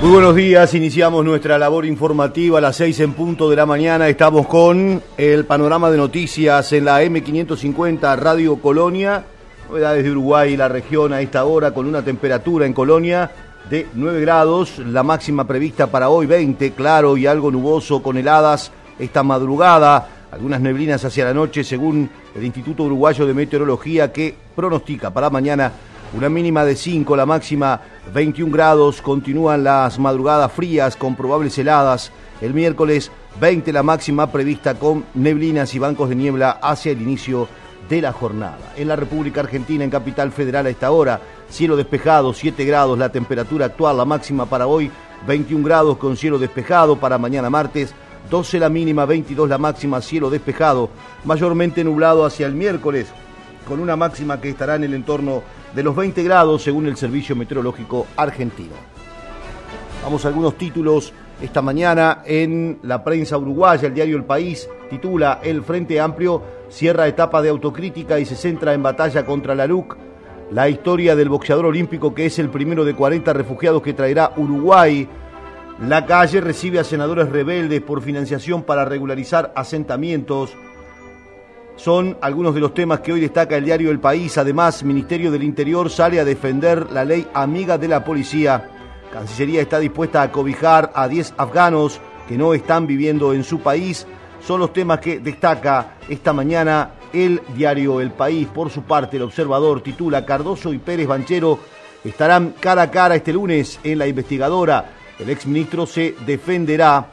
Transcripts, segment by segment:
Muy buenos días, iniciamos nuestra labor informativa a las seis en punto de la mañana. Estamos con el panorama de noticias en la M550 Radio Colonia. Novedades de Uruguay y la región a esta hora con una temperatura en Colonia de 9 grados, la máxima prevista para hoy 20, claro y algo nuboso con heladas esta madrugada, algunas neblinas hacia la noche según el Instituto Uruguayo de Meteorología que pronostica para mañana una mínima de 5, la máxima 21 grados, continúan las madrugadas frías con probables heladas. El miércoles 20 la máxima prevista con neblinas y bancos de niebla hacia el inicio de la jornada. En la República Argentina, en Capital Federal a esta hora, cielo despejado, 7 grados, la temperatura actual, la máxima para hoy 21 grados con cielo despejado, para mañana martes 12 la mínima, 22 la máxima, cielo despejado, mayormente nublado hacia el miércoles, con una máxima que estará en el entorno de los 20 grados según el Servicio Meteorológico Argentino. Vamos a algunos títulos esta mañana en la prensa uruguaya, el diario El País titula El Frente Amplio cierra etapa de autocrítica y se centra en batalla contra la LUC. La historia del boxeador olímpico que es el primero de 40 refugiados que traerá Uruguay. La calle recibe a senadores rebeldes por financiación para regularizar asentamientos son algunos de los temas que hoy destaca el diario El País. Además, Ministerio del Interior sale a defender la ley amiga de la policía. Cancillería está dispuesta a cobijar a 10 afganos que no están viviendo en su país. Son los temas que destaca esta mañana el diario El País. Por su parte, el observador titula Cardoso y Pérez Banchero estarán cara a cara este lunes en la investigadora. El exministro se defenderá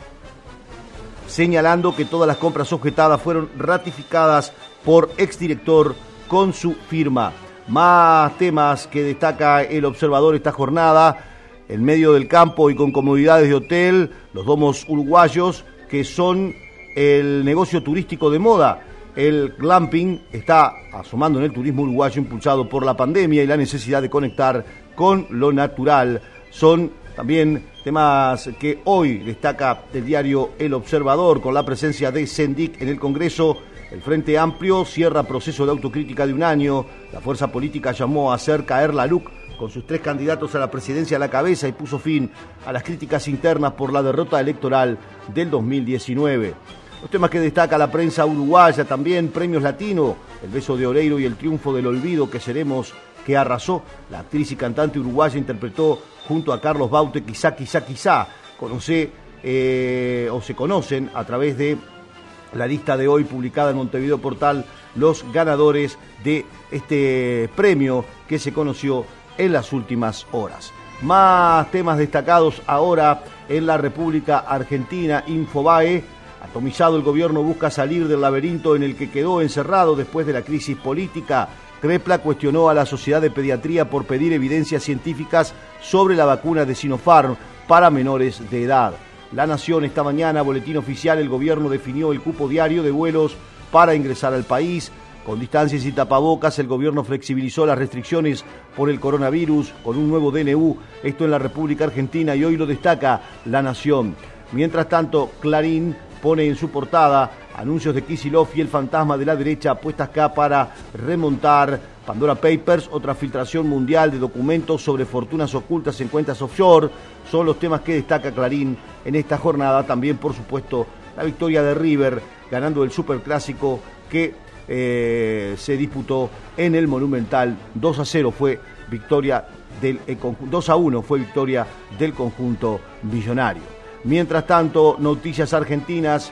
señalando que todas las compras objetadas fueron ratificadas por exdirector con su firma. Más temas que destaca el observador esta jornada, en medio del campo y con comodidades de hotel, los domos uruguayos, que son el negocio turístico de moda. El glamping está asomando en el turismo uruguayo impulsado por la pandemia y la necesidad de conectar con lo natural. Son también temas que hoy destaca el diario El Observador con la presencia de Sendic en el Congreso. El Frente Amplio cierra proceso de autocrítica de un año. La fuerza política llamó a hacer caer la LUC con sus tres candidatos a la presidencia a la cabeza y puso fin a las críticas internas por la derrota electoral del 2019. Los temas que destaca la prensa uruguaya también, premios latino, el beso de Oreiro y el triunfo del olvido que seremos que arrasó. La actriz y cantante uruguaya interpretó junto a Carlos Baute, quizá, quizá, quizá, conoce eh, o se conocen a través de la lista de hoy publicada en Montevideo Portal los ganadores de este premio que se conoció en las últimas horas. Más temas destacados ahora en la República Argentina, Infobae. Atomizado el gobierno busca salir del laberinto en el que quedó encerrado después de la crisis política. Crepla cuestionó a la Sociedad de Pediatría por pedir evidencias científicas sobre la vacuna de Sinopharm para menores de edad. La Nación esta mañana, boletín oficial, el gobierno definió el cupo diario de vuelos para ingresar al país. Con distancias y tapabocas, el gobierno flexibilizó las restricciones por el coronavirus con un nuevo DNU, esto en la República Argentina, y hoy lo destaca La Nación. Mientras tanto, Clarín pone en su portada anuncios de Kisilov y el fantasma de la derecha puestas acá para remontar Pandora Papers, otra filtración mundial de documentos sobre fortunas ocultas en cuentas offshore, son los temas que destaca Clarín en esta jornada. También, por supuesto, la victoria de River ganando el Superclásico que eh, se disputó en el Monumental. 2 a 0 fue victoria del 2 a 1 fue victoria del conjunto millonario. Mientras tanto, noticias argentinas,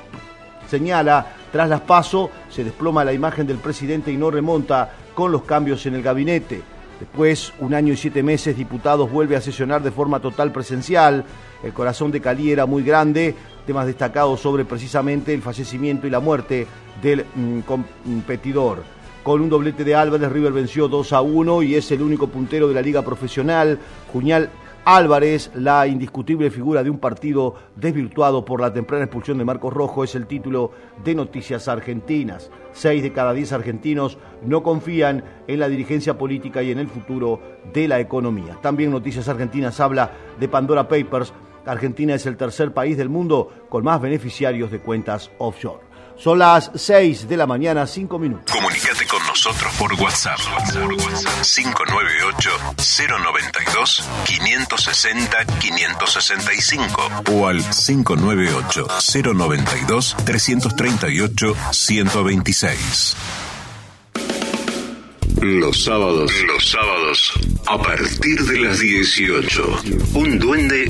señala, tras las paso se desploma la imagen del presidente y no remonta con los cambios en el gabinete. Después, un año y siete meses, diputados vuelve a sesionar de forma total presencial. El corazón de Cali era muy grande. Temas destacados sobre precisamente el fallecimiento y la muerte del mm, competidor. Con un doblete de Álvarez, River venció 2 a 1 y es el único puntero de la liga profesional. Juñal Álvarez, la indiscutible figura de un partido desvirtuado por la temprana expulsión de Marcos Rojo, es el título de Noticias Argentinas. Seis de cada diez argentinos no confían en la dirigencia política y en el futuro de la economía. También Noticias Argentinas habla de Pandora Papers. Argentina es el tercer país del mundo con más beneficiarios de cuentas offshore. Son las seis de la mañana, cinco minutos. Comunícate con nosotros por WhatsApp. 598-092-560-565 o al 598-092-338-126. Los sábados, los sábados, a partir de las 18, un duende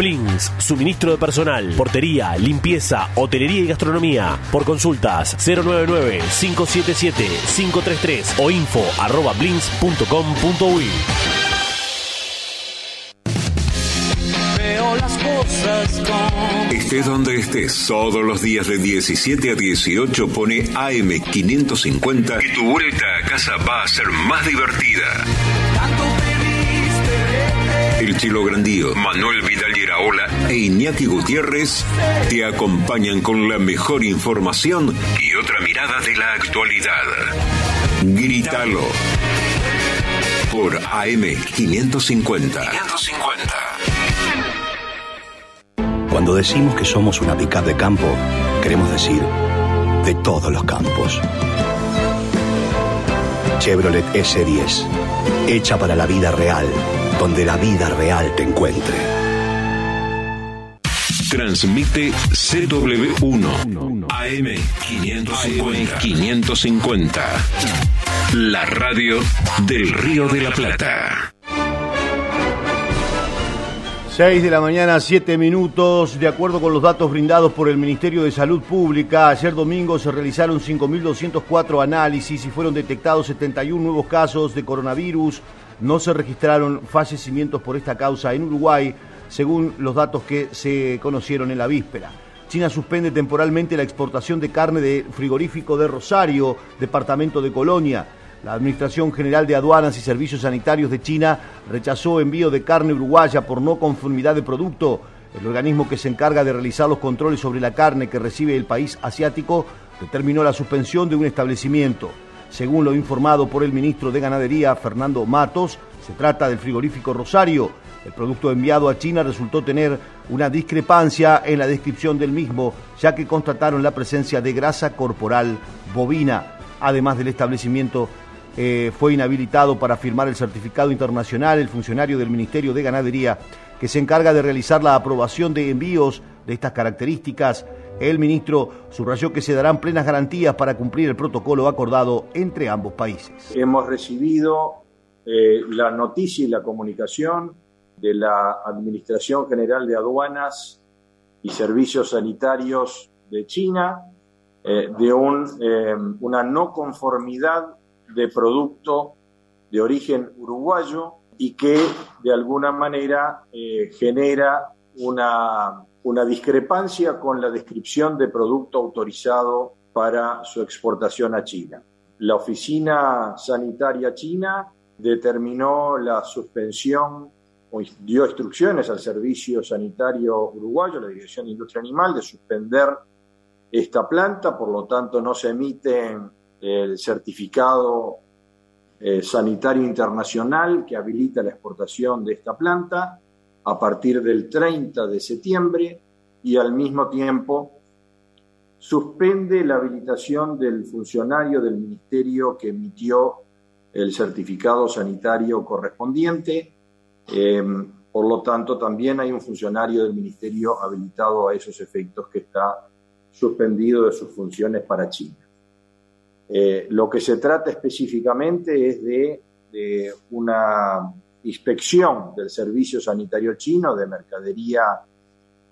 Blins, suministro de personal, portería, limpieza, hotelería y gastronomía. Por consultas 099-577-533 o info arroba blins.com.uy. Estés donde estés, todos los días de 17 a 18 pone AM550 y tu vuelta a casa va a ser más divertida. El Chilo Grandío, Manuel Vidal Iraola e Iñaki Gutiérrez te acompañan con la mejor información y otra mirada de la actualidad. Grítalo por AM 550. 550. Cuando decimos que somos una pickup de campo, queremos decir de todos los campos. Chevrolet S10, hecha para la vida real donde la vida real te encuentre. Transmite CW1 AM 550. 550. La radio del Río de la Plata. 6 de la mañana, 7 minutos. De acuerdo con los datos brindados por el Ministerio de Salud Pública, ayer domingo se realizaron 5.204 análisis y fueron detectados 71 nuevos casos de coronavirus no se registraron fallecimientos por esta causa en Uruguay, según los datos que se conocieron en la víspera. China suspende temporalmente la exportación de carne de frigorífico de Rosario, departamento de Colonia. La Administración General de Aduanas y Servicios Sanitarios de China rechazó envío de carne uruguaya por no conformidad de producto. El organismo que se encarga de realizar los controles sobre la carne que recibe el país asiático determinó la suspensión de un establecimiento. Según lo informado por el ministro de Ganadería, Fernando Matos, se trata del frigorífico Rosario. El producto enviado a China resultó tener una discrepancia en la descripción del mismo, ya que constataron la presencia de grasa corporal bovina. Además del establecimiento, eh, fue inhabilitado para firmar el certificado internacional el funcionario del Ministerio de Ganadería que se encarga de realizar la aprobación de envíos de estas características el ministro subrayó que se darán plenas garantías para cumplir el protocolo acordado entre ambos países. Hemos recibido eh, la noticia y la comunicación de la Administración General de Aduanas y Servicios Sanitarios de China eh, de eh, una no conformidad de producto de origen uruguayo y que de alguna manera genera una una discrepancia con la descripción de producto autorizado para su exportación a China. La Oficina Sanitaria China determinó la suspensión o dio instrucciones al Servicio Sanitario Uruguayo, la Dirección de Industria Animal, de suspender esta planta, por lo tanto no se emite el certificado eh, sanitario internacional que habilita la exportación de esta planta a partir del 30 de septiembre y al mismo tiempo suspende la habilitación del funcionario del ministerio que emitió el certificado sanitario correspondiente. Em, por lo tanto, también hay un funcionario del ministerio habilitado a esos efectos que está suspendido de sus funciones para China. Eh, lo que se trata específicamente es de una inspección del Servicio Sanitario Chino de Mercadería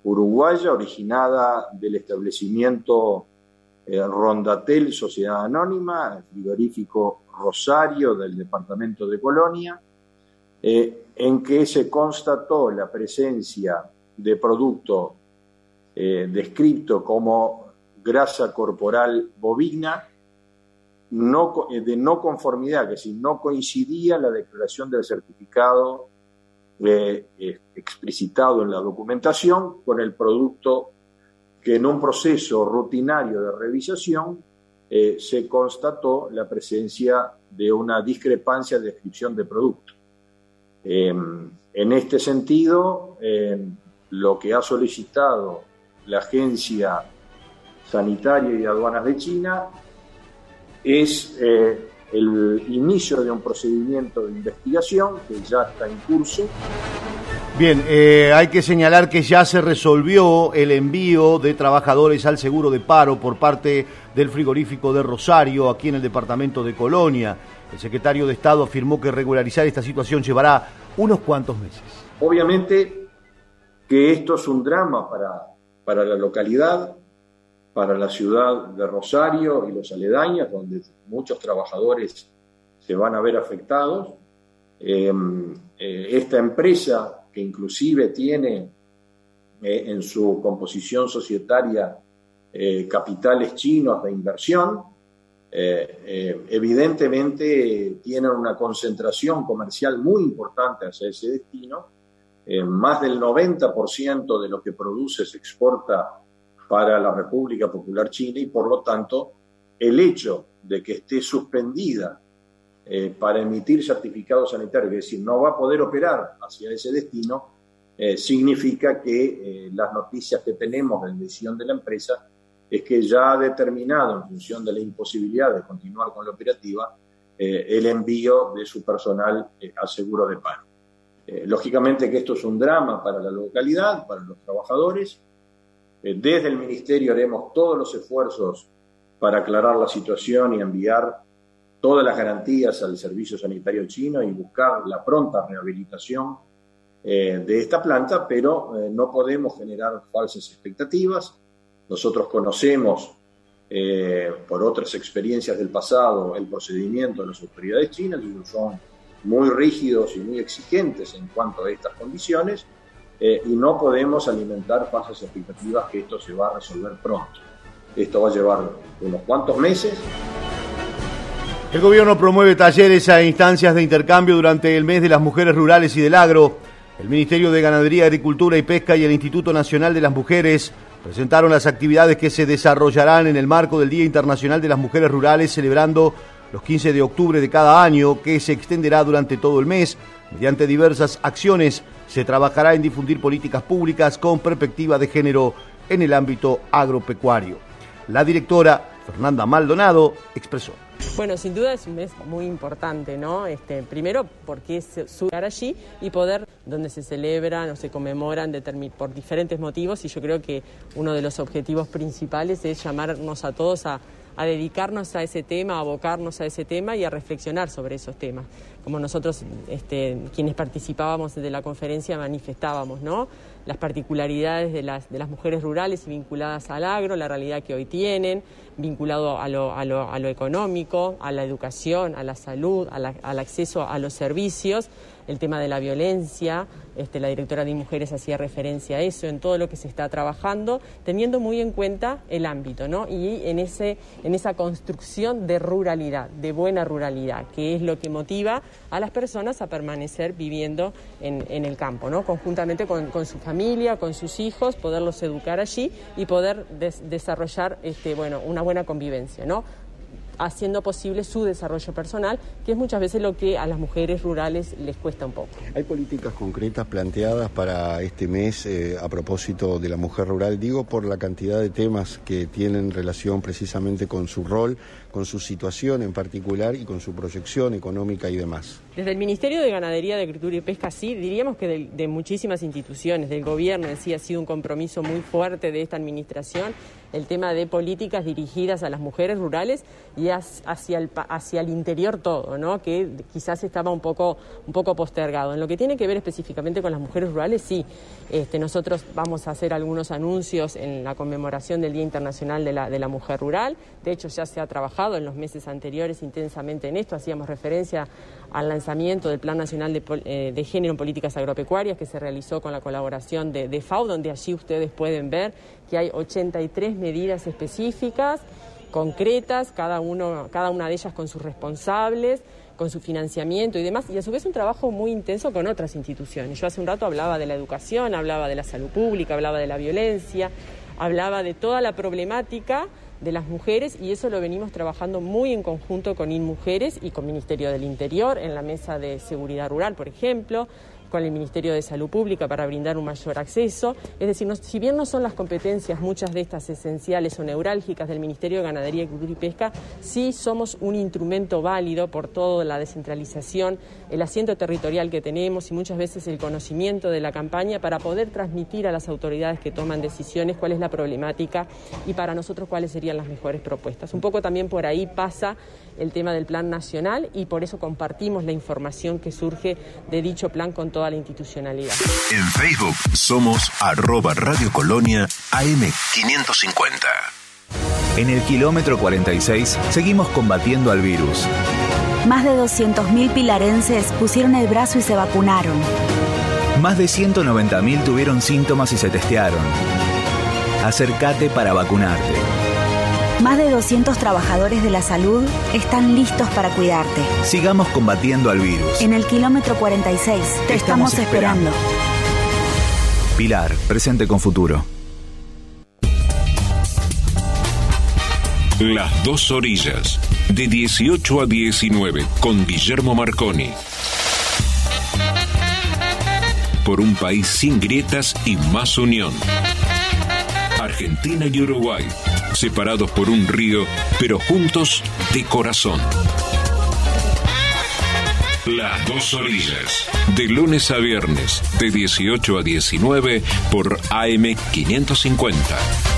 Uruguaya, originada del establecimiento eh, Rondatel Sociedad Anónima, el frigorífico Rosario del departamento de Colonia, eh, en que se constató la presencia de producto eh, descrito como grasa corporal bovina no, eh, de no conformidad, que si no coincidía la declaración del certificado eh, explicitado en la documentación con el producto que en un proceso rutinario de revisación eh, se constató la presencia de una discrepancia de descripción de producto. Em, en este sentido, em, lo que ha solicitado la Agencia Sanitaria y Aduanas de China es eh, el inicio de un procedimiento de investigación que ya está en curso Bien, eh, hay que señalar que ya se resolvió el envío de trabajadores al seguro de paro por parte del frigorífico de Rosario, aquí en el departamento de Colonia. El secretario de Estado afirmó que regularizar esta situación llevará unos cuantos meses. Obviamente que esto es un drama para, para la localidad, para la ciudad de Rosario y los aledaños, donde muchos trabajadores se van a ver afectados. Eh, eh, esta empresa que inclusive tiene eh, en su composición societaria eh, capitales chinos de inversión, evidentemente tienen una concentración comercial muy importante hacia ese destino. más del 90% de lo que produce se exporta para la República Popular China y por lo tanto el hecho de que esté suspendida eh, para emitir certificados sanitarios, es decir, no va a poder operar hacia ese destino, eh, significa que eh, las noticias que tenemos de decisión de la empresa es que ya ha determinado, en función de la imposibilidad de continuar con la operativa, el envío de su personal a seguro de paro. lógicamente que esto es un drama para la localidad, para los trabajadores. Desde el Ministerio haremos todos los esfuerzos para aclarar la situación y enviar todas las garantías al servicio sanitario chino y buscar la pronta rehabilitación eh, de esta planta, pero eh, no podemos generar falsas expectativas. Nosotros conocemos eh, por otras experiencias del pasado el procedimiento de las autoridades chinas, y son muy rígidos y muy exigentes en cuanto a estas condiciones, y no podemos alimentar falsas expectativas que esto se va a resolver pronto. Esto va a llevar unos cuantos meses, el gobierno promueve talleres e instancias de intercambio durante el mes de las mujeres rurales y del agro. El Ministerio de Ganadería, Agricultura y Pesca y el Instituto Nacional de las Mujeres presentaron las actividades que se desarrollarán en el marco del Día Internacional de las Mujeres Rurales, celebrando los 15 de octubre de cada año, que se extenderá durante todo el mes. Mediante diversas acciones se trabajará en difundir políticas públicas con perspectiva de género en el ámbito agropecuario. La directora Fernanda Maldonado expresó. Bueno, sin duda es un mes muy importante, ¿no? Este, primero porque es llegar allí y poder, donde se celebran o se conmemoran por diferentes motivos, y yo creo que uno de los objetivos principales es llamarnos a todos a, a dedicarnos a ese tema, a abocarnos a ese tema y a reflexionar sobre esos temas. Como nosotros, este, quienes participábamos de la conferencia, manifestábamos, ¿no? Las particularidades de las, de las mujeres rurales y vinculadas al agro, la realidad que hoy tienen, vinculado a lo, a lo, a lo económico, a la educación, a la salud, al acceso a los servicios el tema de la violencia, este, la directora de Mujeres hacía referencia a eso, en todo lo que se está trabajando, teniendo muy en cuenta el ámbito, ¿no? Y en, ese, en esa construcción de ruralidad, de buena ruralidad, que es lo que motiva a las personas a permanecer viviendo en, el campo, ¿no? Conjuntamente con, su familia, con sus hijos, poderlos educar allí y poder desarrollar este, bueno, una buena convivencia, ¿no? Haciendo posible su desarrollo personal, que es muchas veces lo que a las mujeres rurales les cuesta un poco. ¿Hay políticas concretas planteadas para este mes eh, a propósito de la mujer rural? Digo por la cantidad de temas que tienen relación precisamente con su rol, con su situación en particular y con su proyección económica y demás. Desde el Ministerio de Ganadería, de Agricultura y Pesca, sí, diríamos que de, muchísimas instituciones, del gobierno en sí ha sido un compromiso muy fuerte de esta administración el tema de políticas dirigidas a las mujeres rurales y hacia el, hacia el interior todo, ¿no? que quizás estaba un poco, un poco postergado. En lo que tiene que ver específicamente con las mujeres rurales, sí, este, nosotros vamos a hacer algunos anuncios en la conmemoración del Día Internacional de la, de la Mujer Rural, de hecho ya se ha trabajado en los meses anteriores intensamente en esto, hacíamos referencia al lanzamiento del Plan Nacional de, eh, Género en Políticas Agropecuarias que se realizó con la colaboración de, FAO, donde allí ustedes pueden ver que hay 83 medidas específicas concretas, cada, uno, cada una de ellas con sus responsables, con su financiamiento y demás, y a su vez un trabajo muy intenso con otras instituciones. Yo hace un rato hablaba de la educación, hablaba de la salud pública, hablaba de la violencia, hablaba de toda la problemática de las mujeres y eso lo venimos trabajando muy en conjunto con InMujeres y con Ministerio del Interior en la mesa de seguridad rural, por ejemplo con el Ministerio de Salud Pública para brindar un mayor acceso. Es decir, si bien no son las competencias muchas de estas esenciales o neurálgicas del Ministerio de Ganadería, Agricultura y Pesca, sí somos un instrumento válido por toda la descentralización, el asiento territorial que tenemos y muchas veces el conocimiento de la campaña para poder transmitir a las autoridades que toman decisiones cuál es la problemática y para nosotros cuáles serían las mejores propuestas. Un poco también por ahí pasa el tema del plan nacional y por eso compartimos la información que surge de dicho plan con toda la institucionalidad. En Facebook somos arroba Radio Colonia AM550. En el kilómetro 46 seguimos combatiendo al virus. Más de 200.000 pilarenses pusieron el brazo y se vacunaron. Más de 190.000 tuvieron síntomas y se testearon. Acércate para vacunarte. Más de 200 trabajadores de la salud están listos para cuidarte. Sigamos combatiendo al virus. En el kilómetro 46 te estamos, esperando. Pilar, presente con futuro. Las dos orillas, de 18 a 19, con Guillermo Marconi. Por un país sin grietas y más unión. Argentina y Uruguay, separados por un río, pero juntos de corazón. Las dos orillas, de lunes a viernes, de 18 a 19, por AM550.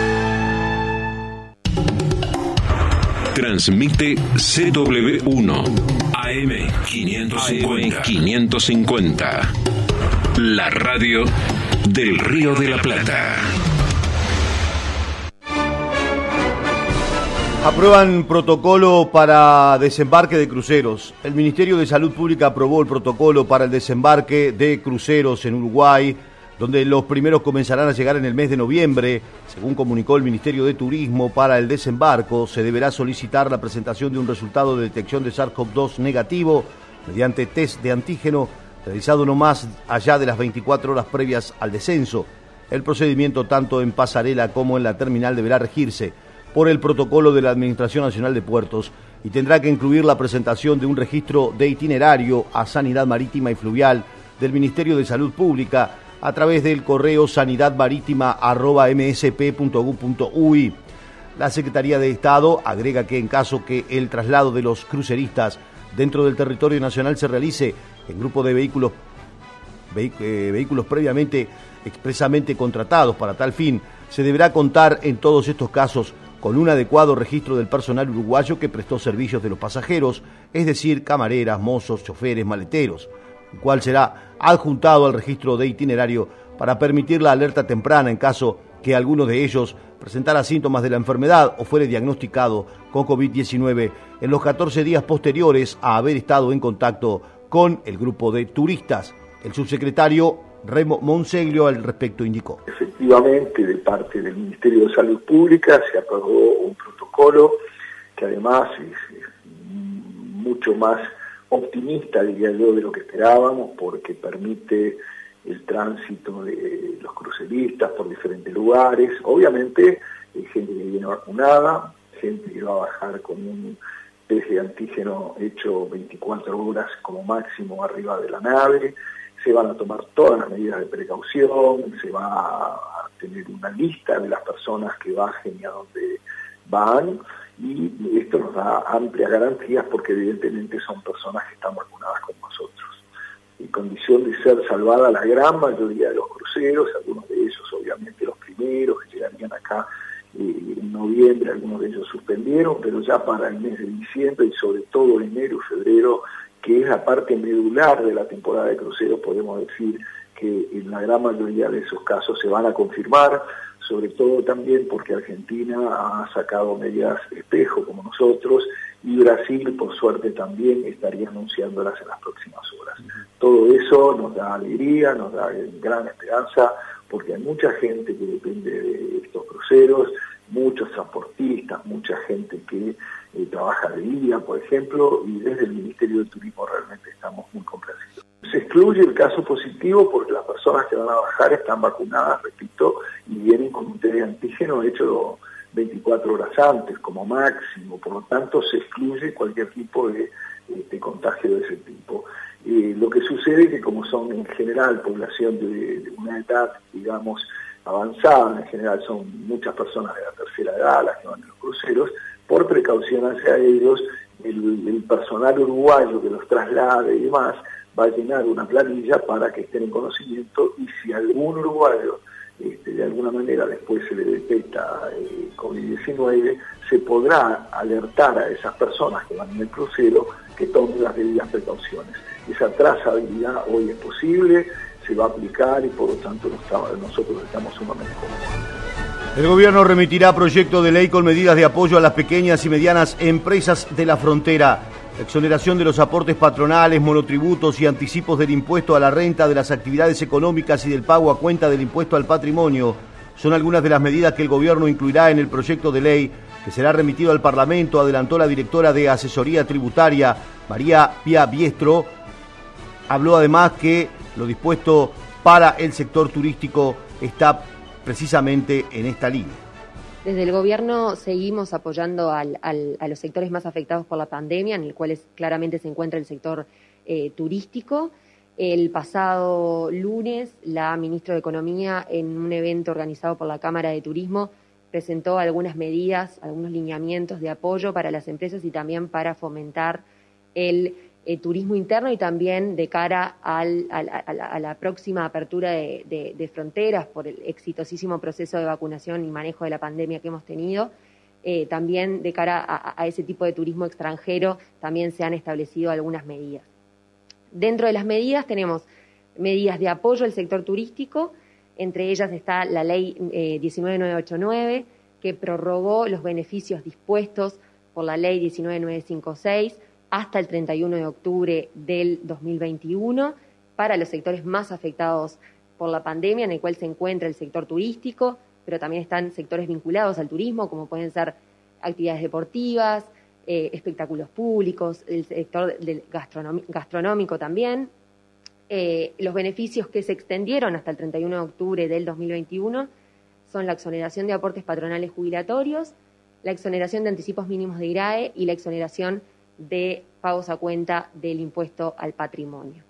Transmite CW1 AM550. 550. La radio del Río de la Plata. Aprueban protocolo para desembarque de cruceros. El Ministerio de Salud Pública aprobó el protocolo para el desembarque de cruceros en Uruguay, donde los primeros comenzarán a llegar en el mes de noviembre. Según comunicó el Ministerio de Turismo, para el desembarco se deberá solicitar la presentación de un resultado de detección de SARS-CoV-2 negativo mediante test de antígeno realizado no más allá de las 24 horas previas al descenso. El procedimiento tanto en pasarela como en la terminal deberá regirse por el protocolo de la Administración Nacional de Puertos y tendrá que incluir la presentación de un registro de itinerario a Sanidad Marítima y Fluvial del Ministerio de Salud Pública a través del correo sanidadmarítima.msp.gov.uy. La Secretaría de Estado agrega que en caso que el traslado de los cruceristas dentro del territorio nacional se realice en grupo de vehículos, eh, vehículos previamente expresamente contratados para tal fin, se deberá contar en todos estos casos con un adecuado registro del personal uruguayo que prestó servicios de los pasajeros, es decir, camareras, mozos, choferes, maleteros, el cual será adjuntado al registro de itinerario para permitir la alerta temprana en caso que alguno de ellos presentara síntomas de la enfermedad o fuere diagnosticado con COVID-19 en los 14 días posteriores a haber estado en contacto con el grupo de turistas. El subsecretario Remo Monseglio al respecto indicó. Efectivamente, de parte del Ministerio de Salud Pública se aprobó un protocolo que además es, mucho más optimista, diría yo, de lo que esperábamos, porque permite el tránsito de los cruceristas por diferentes lugares. Obviamente hay gente que viene vacunada, gente que va a bajar con un test de antígeno hecho 24 horas como máximo arriba de la nave, se van a tomar todas las medidas de precaución, se va a tener una lista de las personas que bajen y a dónde van, y esto nos da amplias garantías porque evidentemente son personas que están vacunadas con nosotros. En condición de ser salvada la gran mayoría de los cruceros, algunos de ellos obviamente los primeros que llegarían acá eh, en noviembre, algunos de ellos suspendieron, pero ya para el mes de diciembre y sobre todo enero y febrero, que es la parte medular de la temporada de cruceros, podemos decir que en la gran mayoría de esos casos se van a confirmar, sobre todo también porque Argentina ha sacado medidas espejo como nosotros y Brasil por suerte también estaría anunciándolas en las próximas horas. Todo eso nos da alegría, nos da gran esperanza porque hay mucha gente que depende de estos cruceros, muchos transportistas, mucha gente que eh, trabaja de día, por ejemplo, y desde el Ministerio de Turismo realmente estamos muy complacidos. Se excluye el caso positivo porque las personas que van a bajar están vacunadas, repito, y vienen con un test de antígeno hecho 24 horas antes como máximo, por lo tanto se excluye cualquier tipo de, contagio de ese tipo. Eh, lo que sucede es que como son en general población de, una edad, digamos, avanzada, en general son muchas personas de la tercera edad las que van en los cruceros, por precaución hacia ellos, el, el personal uruguayo que los traslade y demás, va a llenar una planilla para que estén en conocimiento y si algún uruguayo este, de alguna manera después se le detecta eh, COVID-19, se podrá alertar a esas personas que van en el crucero que tomen las debidas precauciones. Esa trazabilidad hoy es posible, se va a aplicar y por lo tanto nosotros estamos sumamente cómodos. El gobierno remitirá proyecto de ley con medidas de apoyo a las pequeñas y medianas empresas de la frontera exoneración de los aportes patronales, monotributos y anticipos del impuesto a la renta de las actividades económicas y del pago a cuenta del impuesto al patrimonio son algunas de las medidas que el gobierno incluirá en el proyecto de ley que será remitido al Parlamento, adelantó la directora de Asesoría Tributaria, María Pia Biestro. Habló además que lo dispuesto para el sector turístico está precisamente en esta línea. Desde el gobierno seguimos apoyando a los sectores más afectados por la pandemia, en el cual claramente se encuentra el sector eh, turístico. El pasado lunes, la ministra de Economía, en un evento organizado por la Cámara de Turismo, presentó algunas medidas, algunos lineamientos de apoyo para las empresas y también para fomentar el eh, turismo interno y también de cara a, la, próxima apertura de, fronteras por el exitosísimo proceso de vacunación y manejo de la pandemia que hemos tenido. Eh, también de cara a, ese tipo de turismo extranjero también se han establecido algunas medidas. Dentro de las medidas tenemos medidas de apoyo al sector turístico, entre ellas está la ley 19989 eh, que prorrogó los beneficios dispuestos por la ley 19956 hasta el 31 de octubre del 2021 para los sectores más afectados por la pandemia, en el cual se encuentra el sector turístico, pero también están sectores vinculados al turismo, como pueden ser actividades deportivas, eh, espectáculos públicos, el sector gastronómico también. Eh, los beneficios que se extendieron hasta el 31 de octubre del 2021 son la exoneración de aportes patronales jubilatorios, la exoneración de anticipos mínimos de IRAE y la exoneración de pagos a cuenta del impuesto al patrimonio.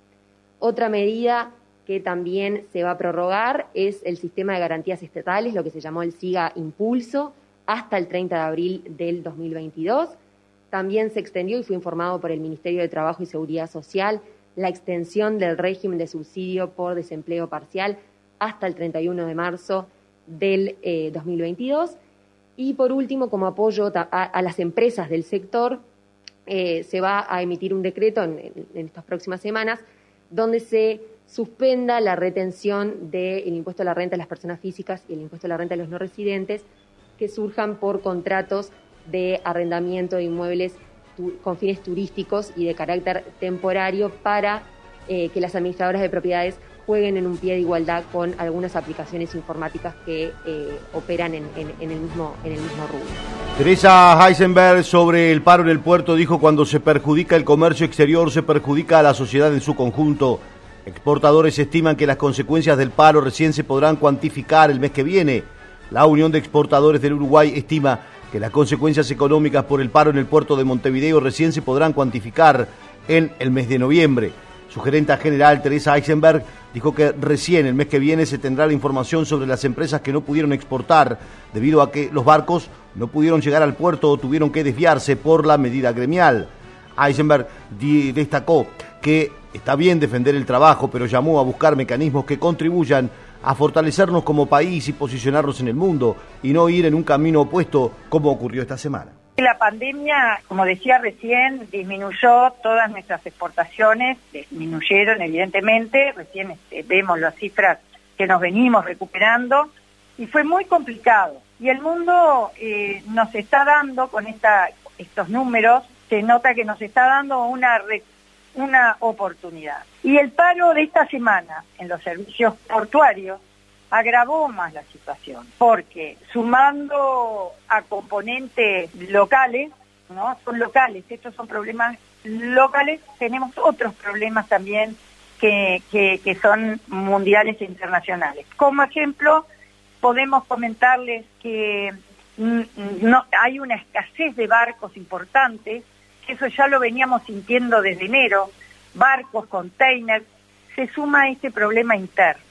Otra medida que también se va a prorrogar es el sistema de garantías estatales, lo que se llamó el SIGA Impulso, hasta el 30 de abril del 2022. También se extendió y fue informado por el Ministerio de Trabajo y Seguridad Social la extensión del régimen de subsidio por desempleo parcial hasta el 31 de marzo del 2022. Eh, y por último, como apoyo a las empresas del sector, eh, se va a emitir un decreto en, estas próximas semanas donde se suspenda la retención del impuesto a la renta de las personas físicas y el impuesto a la renta de los no residentes que surjan por contratos de arrendamiento de inmuebles con fines turísticos y de carácter temporario para eh, que las administradoras de propiedades jueguen en un pie de igualdad con algunas aplicaciones informáticas que eh, operan en, el mismo, en el mismo rubro. Teresa Heisenberg sobre el paro en el puerto dijo cuando se perjudica el comercio exterior se perjudica a la sociedad en su conjunto. Exportadores estiman que las consecuencias del paro recién se podrán cuantificar el mes que viene. La Unión de Exportadores del Uruguay estima que las consecuencias económicas por el paro en el puerto de Montevideo recién se podrán cuantificar en el mes de noviembre. Su gerenta general, Teresa Eisenberg, dijo que recién el mes que viene se tendrá la información sobre las empresas que no pudieron exportar debido a que los barcos no pudieron llegar al puerto o tuvieron que desviarse por la medida gremial. Eisenberg destacó que está bien defender el trabajo, pero llamó a buscar mecanismos que contribuyan a fortalecernos como país y posicionarnos en el mundo y no ir en un camino opuesto como ocurrió esta semana. La pandemia, como decía recién, disminuyó todas nuestras exportaciones, disminuyeron evidentemente, recién este, vemos las cifras que nos venimos recuperando y fue muy complicado. Y el mundo eh, nos está dando, con estos números, se nota que nos está dando una, una oportunidad. Y el paro de esta semana en los servicios portuarios agravó más la situación, porque sumando a componentes locales, ¿no? Son locales, estos son problemas locales, tenemos otros problemas también que, que, son mundiales e internacionales. Como ejemplo, podemos comentarles que no, hay una escasez de barcos importantes, que eso ya lo veníamos sintiendo desde enero, barcos, containers, se suma a este problema interno.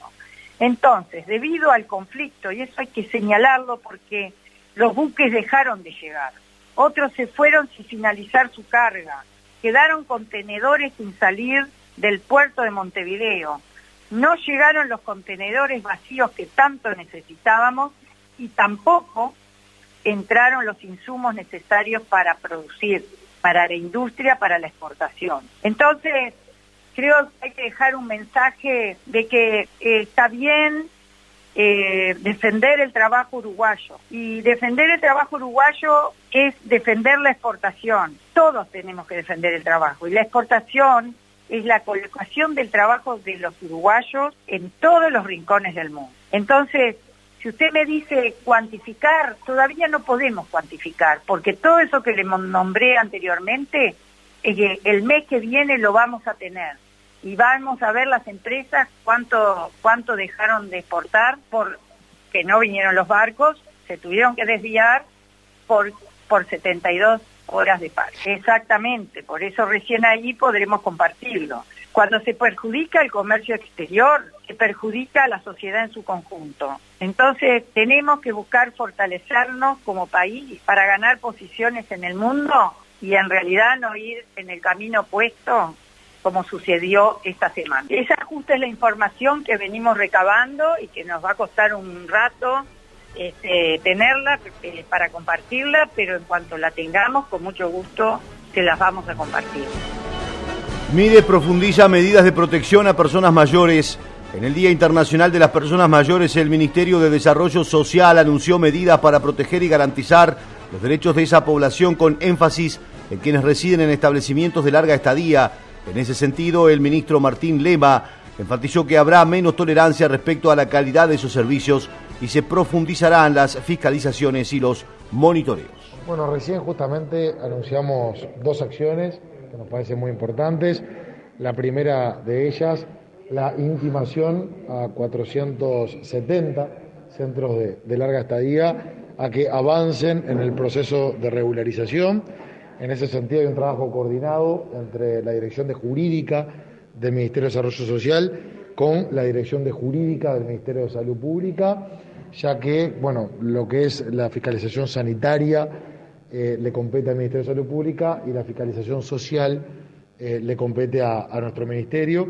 Entonces, debido al conflicto, y eso hay que señalarlo porque los buques dejaron de llegar, otros se fueron sin finalizar su carga, quedaron contenedores sin salir del puerto de Montevideo, no llegaron los contenedores vacíos que tanto necesitábamos y tampoco entraron los insumos necesarios para producir, para la industria, para la exportación. Entonces, creo que hay que dejar un mensaje de que eh, está bien eh, defender el trabajo uruguayo. Y defender el trabajo uruguayo es defender la exportación. Todos tenemos que defender el trabajo. Y la exportación es la colocación del trabajo de los uruguayos en todos los rincones del mundo. Entonces, si usted me dice cuantificar, todavía no podemos cuantificar, porque todo eso que le nombré anteriormente el mes que viene lo vamos a tener y vamos a ver las empresas cuánto cuánto dejaron de exportar por que no vinieron los barcos, se tuvieron que desviar por por 72 horas de paro. Exactamente, por eso recién allí podremos compartirlo. Cuando se perjudica el comercio exterior, se perjudica a la sociedad en su conjunto. Entonces tenemos que buscar fortalecernos como país para ganar posiciones en el mundo y en realidad no ir en el camino opuesto como sucedió esta semana. Esa justa es la información que venimos recabando y que nos va a costar un rato este, tenerla eh, para compartirla, pero en cuanto la tengamos, con mucho gusto se las vamos a compartir. Mide profundiza medidas de protección a personas mayores. En el Día Internacional de las Personas Mayores, el Ministerio de Desarrollo Social anunció medidas para proteger y garantizar los derechos de esa población con énfasis en quienes residen en establecimientos de larga estadía. En ese sentido, el ministro Martín Lema enfatizó que habrá menos tolerancia respecto a la calidad de sus servicios y se profundizarán las fiscalizaciones y los monitoreos. Bueno, recién justamente anunciamos dos acciones que nos parecen muy importantes. La primera de ellas, la intimación a 470 centros de, de larga estadía a que avancen en el proceso de regularización. En ese sentido hay un trabajo coordinado entre la Dirección de Jurídica del Ministerio de Desarrollo Social con la Dirección de Jurídica del Ministerio de Salud Pública, ya que, bueno, lo que es la fiscalización sanitaria eh, le compete al Ministerio de Salud Pública y la fiscalización social eh, le compete a, nuestro Ministerio.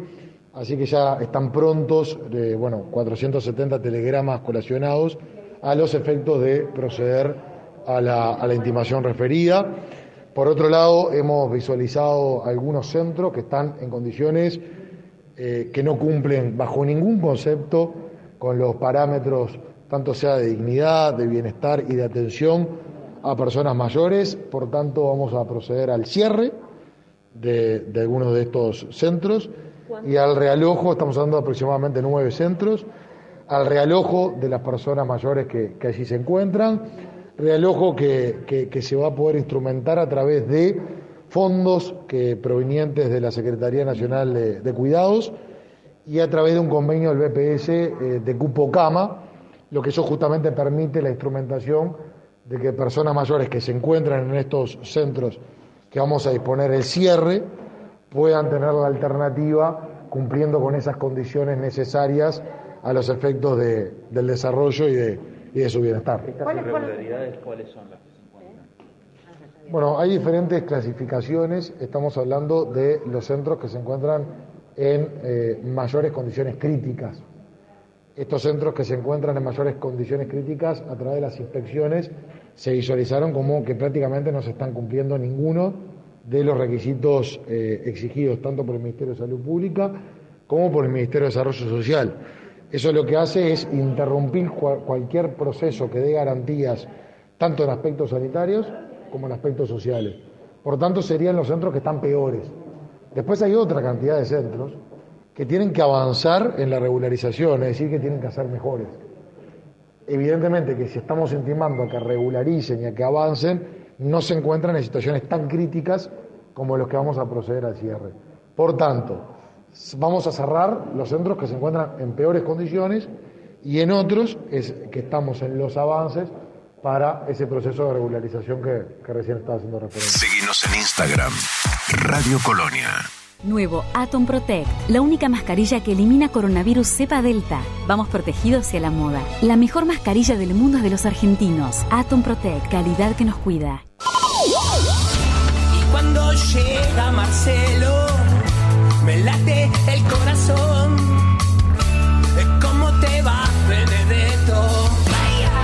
Así que ya están prontos, eh, bueno, 470 telegramas colacionados a los efectos de proceder a la, intimación referida. Por otro lado, hemos visualizado algunos centros que están en condiciones eh, que no cumplen bajo ningún concepto con los parámetros, tanto sea de dignidad, de bienestar y de atención a personas mayores. Por tanto, vamos a proceder al cierre de, algunos de estos centros. Y al realojo, estamos hablando de aproximadamente nueve centros, al realojo de las personas mayores que, allí se encuentran, realojo que, que, se va a poder instrumentar a través de fondos que, provenientes de la Secretaría Nacional de, Cuidados y a través de un convenio del BPS eh, de cupo cama, lo que eso justamente permite la instrumentación de que personas mayores que se encuentran en estos centros que vamos a disponer el cierre puedan tener la alternativa cumpliendo con esas condiciones necesarias a los efectos de, del desarrollo y de, y de su bienestar. ¿Estas irregularidades cuáles son las que se encuentran? Bueno, hay diferentes clasificaciones. Estamos hablando de los centros que se encuentran en eh, mayores condiciones críticas. Estos centros que se encuentran en mayores condiciones críticas, a través de las inspecciones, se visualizaron como que prácticamente no se están cumpliendo ninguno de los requisitos eh, exigidos tanto por el Ministerio de Salud Pública como por el Ministerio de Desarrollo Social. Eso lo que hace es interrumpir cual- cualquier proceso que dé garantías tanto en aspectos sanitarios como en aspectos sociales. Por tanto, serían los centros que están peores. Después hay otra cantidad de centros que tienen que avanzar en la regularización, es decir, que tienen que ser mejores. Evidentemente que si estamos intimando a que regularicen y a que avancen, no se encuentran en situaciones tan críticas como los que vamos a proceder al cierre. Por tanto, vamos a cerrar los centros que se encuentran en peores condiciones y en otros es que estamos en los avances para ese proceso de regularización que, que recién estaba haciendo referencia. Seguinos en Instagram, Radio Colonia. Nuevo Atom Protect, la única mascarilla que elimina coronavirus cepa delta. Vamos protegidos hacia la moda. La mejor mascarilla del mundo es de los argentinos. Atom Protect, calidad que nos cuida. Y cuando llega Marcelo,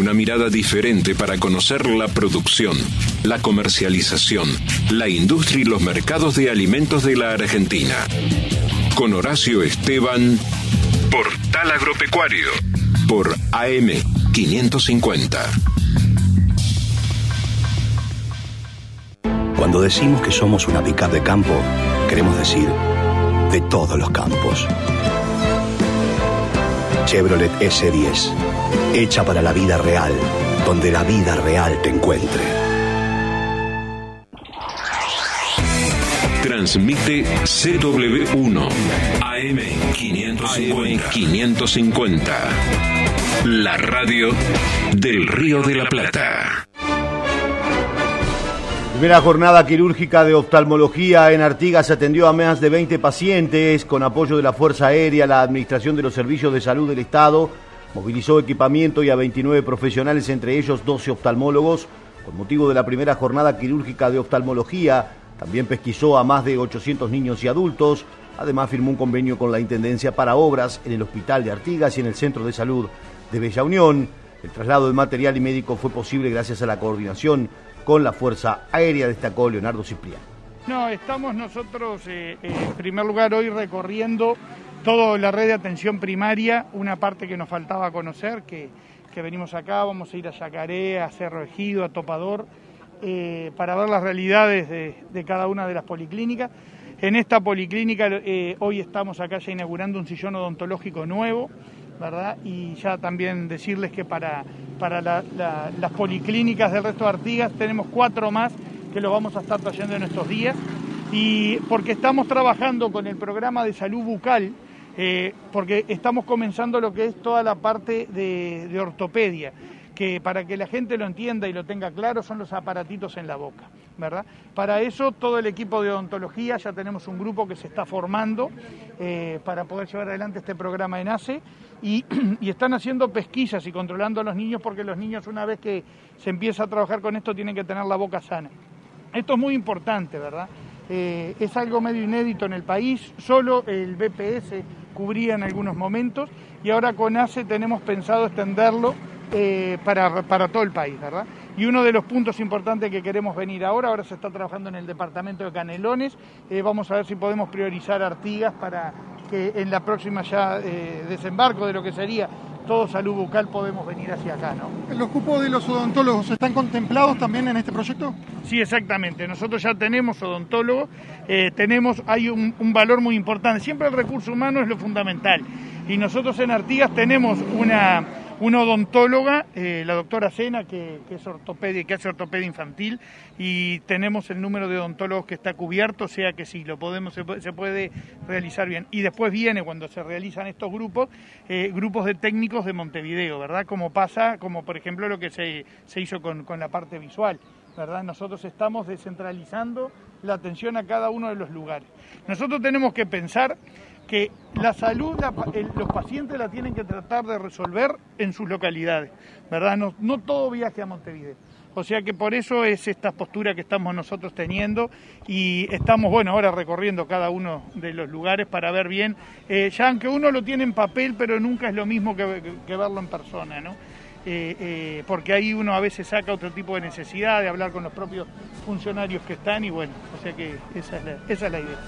Una mirada diferente para conocer la producción, la comercialización, la industria y los mercados de alimentos de la Argentina. Con Horacio Esteban, Portal Agropecuario, por AM550. Cuando decimos que somos una pickup de campo, queremos decir de todos los campos. Chevrolet S10, hecha para la vida real, donde la vida real te encuentre. Transmite CW1 AM550. 550. La radio del Río de la Plata. Primera jornada quirúrgica de oftalmología en Artigas se atendió a más de 20 pacientes con apoyo de la Fuerza Aérea, la Administración de los Servicios de Salud del Estado, movilizó equipamiento y a 29 profesionales, entre ellos 12 oftalmólogos. Con motivo de la primera jornada quirúrgica de oftalmología, también pesquisó a más de 800 niños y adultos. Además firmó un convenio con la Intendencia para obras en el Hospital de Artigas y en el Centro de Salud de Bella Unión. El traslado de material y médico fue posible gracias a la coordinación con la Fuerza Aérea, destacó Leonardo Cipriano. No, estamos nosotros eh, eh, en primer lugar hoy recorriendo toda la red de atención primaria, una parte que nos faltaba conocer, que, que venimos acá, vamos a ir a Yacaré, a Cerro Ejido, a Topador, eh, para ver las realidades de, de cada una de las policlínicas. En esta policlínica eh, hoy estamos acá ya inaugurando un sillón odontológico nuevo, ¿verdad? Y ya también decirles que para, para la- la- las policlínicas del resto de Artigas tenemos cuatro más que los vamos a estar trayendo en estos días. Y porque estamos trabajando con el programa de salud bucal, eh, porque estamos comenzando lo que es toda la parte de, ortopedia, que para que la gente lo entienda y lo tenga claro son los aparatitos en la boca, ¿verdad? Para eso todo el equipo de odontología, ya tenemos un grupo que se está formando eh, para poder llevar adelante este programa en ACE y, y están haciendo pesquisas y controlando a los niños porque los niños una vez que se empieza a trabajar con esto tienen que tener la boca sana. Esto es muy importante, ¿verdad? Eh, es algo medio inédito en el país, solo el BPS cubría en algunos momentos y ahora con ACE tenemos pensado extenderlo eh, para, para todo el país, ¿verdad? Y uno de los puntos importantes que queremos venir ahora, ahora se está trabajando en el departamento de Canelones, eh, vamos a ver si podemos priorizar Artigas para que en la próxima ya eh, desembarco de lo que sería todo salud bucal podemos venir hacia acá, ¿no? ¿Los cupos de los odontólogos están contemplados también en este proyecto? Sí, exactamente. Nosotros ya tenemos odontólogos, eh, tenemos, hay un, un, valor muy importante. Siempre el recurso humano es lo fundamental. Y nosotros en Artigas tenemos una, una odontóloga, eh, la doctora Sena, que, es ortopedia, que hace ortopedia infantil, y tenemos el número de odontólogos que está cubierto, sea que sí, lo podemos, se, puede, se puede realizar bien. Y después viene, cuando se realizan estos grupos, eh, grupos de técnicos de Montevideo, ¿verdad? Como pasa, como por ejemplo lo que se, se hizo con, con la parte visual. ¿verdad? Nosotros estamos descentralizando la atención a cada uno de los lugares. Nosotros tenemos que pensar que la salud los pacientes la tienen que tratar de resolver en sus localidades, ¿verdad? No, no todo viaje a Montevideo. O sea que por eso es esta postura que estamos nosotros teniendo y estamos, bueno, ahora recorriendo cada uno de los lugares para ver bien, eh, ya aunque uno lo tiene en papel, pero nunca es lo mismo que, verlo en persona, ¿no? Eh, eh, porque ahí uno a veces saca otro tipo de necesidad de hablar con los propios funcionarios que están y bueno, o sea que esa es esa es la idea.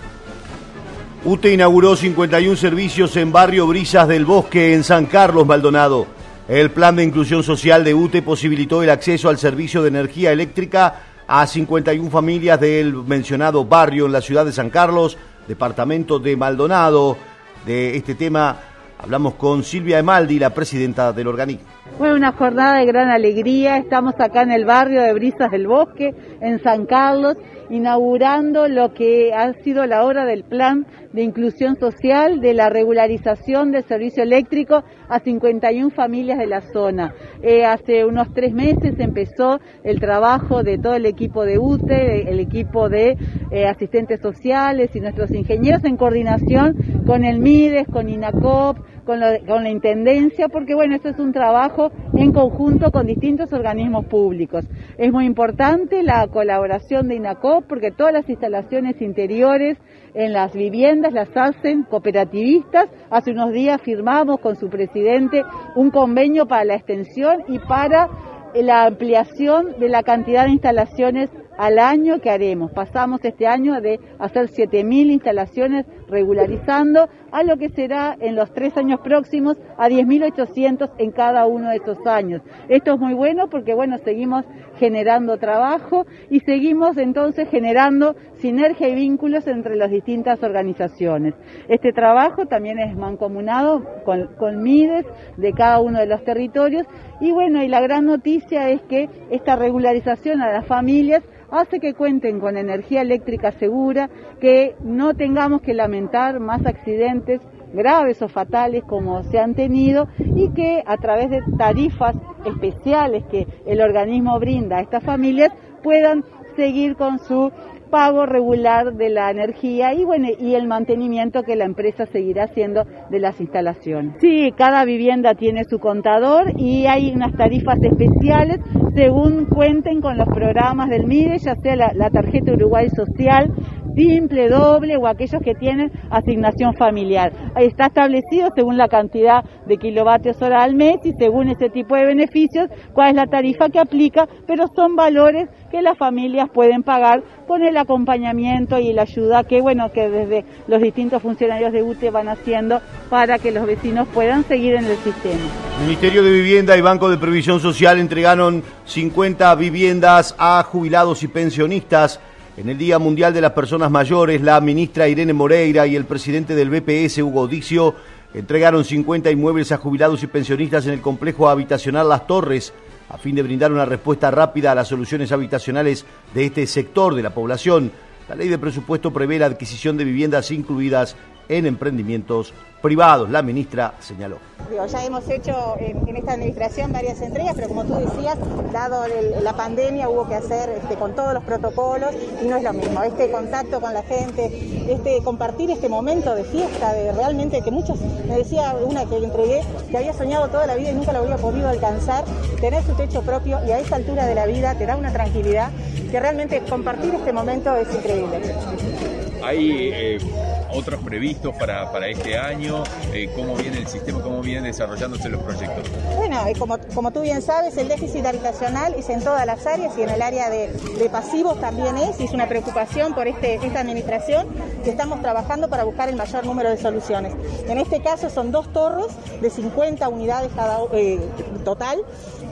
UTE inauguró 51 servicios en barrio Brisas del Bosque en San Carlos, Maldonado. El plan de inclusión social de UTE posibilitó el acceso al servicio de energía eléctrica a 51 familias del mencionado barrio en la ciudad de San Carlos, departamento de Maldonado. De este tema hablamos con Silvia Emaldi, la presidenta del organismo. Fue una jornada de gran alegría. Estamos acá en el barrio de Brisas del Bosque, en San Carlos, inaugurando lo que ha sido la obra del plan de inclusión social de la regularización del servicio eléctrico a 51 familias de la zona. Eh, hace unos tres meses empezó el trabajo de todo el equipo de UTE, el equipo de eh, asistentes sociales y nuestros ingenieros en coordinación con el MIDES, con INACOP, con, lo, con, la Intendencia, porque bueno, esto es un trabajo en conjunto con distintos organismos públicos. Es muy importante la colaboración de INACOP porque todas las instalaciones interiores en las viviendas las hacen cooperativistas. Hace unos días firmamos con su presidente un convenio para la extensión y para la ampliación de la cantidad de instalaciones al año que haremos. Pasamos este año de hacer 7.000 instalaciones regularizando a lo que será en los tres años próximos a 10.800 en cada uno de esos años. Esto es muy bueno porque, bueno, seguimos generando trabajo y seguimos entonces generando sinergia y vínculos entre las distintas organizaciones. Este trabajo también es mancomunado con, con MIDES de cada uno de los territorios y bueno, y la gran noticia es que esta regularización a las familias hace que cuenten con energía eléctrica segura, que no tengamos que lamentar más accidentes graves o fatales como se han tenido y que a través de tarifas especiales que el organismo brinda a estas familias puedan seguir con su pago regular de la energía y bueno y el mantenimiento que la empresa seguirá haciendo de las instalaciones. Sí, cada vivienda tiene su contador y hay unas tarifas especiales según cuenten con los programas del MIDE, ya sea la, la tarjeta Uruguay Social, simple, doble o aquellos que tienen asignación familiar. Está establecido según la cantidad de kilovatios hora al mes y según ese tipo de beneficios cuál es la tarifa que aplica, pero son valores que las familias pueden pagar con el acompañamiento y la ayuda que bueno que desde los distintos funcionarios de UTE van haciendo para que los vecinos puedan seguir en el sistema. Ministerio de Vivienda y Banco de Previsión Social entregaron 50 viviendas a jubilados y pensionistas. En el Día Mundial de las Personas Mayores, la ministra Irene Moreira y el presidente del BPS, Hugo Dicio, entregaron 50 inmuebles a jubilados y pensionistas en el complejo habitacional Las Torres, a fin de brindar una respuesta rápida a las soluciones habitacionales de este sector de la población. La ley de presupuesto prevé la adquisición de viviendas incluidas en emprendimientos privados, la ministra señaló. Ya hemos hecho en, esta administración varias entregas, pero como tú decías, dado la pandemia hubo que hacer este, con todos los protocolos y no es lo mismo. Este contacto con la gente, este compartir este momento de fiesta, de realmente que muchos, me decía una que entregué, que había soñado toda la vida y nunca lo había podido alcanzar, tener su techo propio y a esta altura de la vida te da una tranquilidad que realmente compartir este momento es increíble. Hay eh, otros previstos para, para este año? Eh, ¿Cómo viene el sistema? ¿Cómo vienen desarrollándose los proyectos? Bueno, como, como tú bien sabes, el déficit habitacional es en todas las áreas y en el área de, de pasivos también es, y es una preocupación por este, esta administración que estamos trabajando para buscar el mayor número de soluciones. En este caso son dos torres de 50 unidades cada eh, total